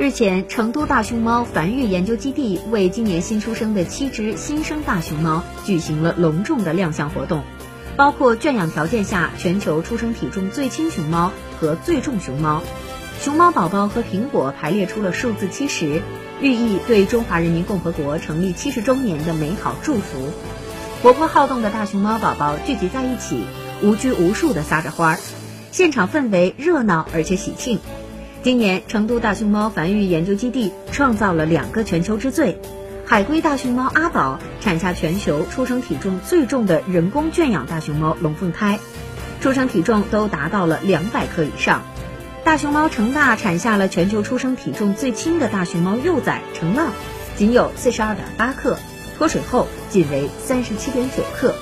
日前，成都大熊猫繁育研究基地为今年新出生的七只新生大熊猫举行了隆重的亮相活动，包括圈养条件下全球出生体重最轻熊猫和最重熊猫。熊猫宝宝和苹果排列出了数字七十，寓意对中华人民共和国成立七十周年的美好祝福。活泼好动的大熊猫宝宝聚集在一起，无拘无束地撒着欢儿，现场氛围热闹而且喜庆。今年，成都大熊猫繁育研究基地创造了两个全球之最：海龟大熊猫阿宝产下全球出生体重最重的人工圈养大熊猫龙凤胎，出生体重都达到了两百克以上；大熊猫成大产下了全球出生体重最轻的大熊猫幼崽成浪，仅有四十二点八克，脱水后仅为三十七点九克。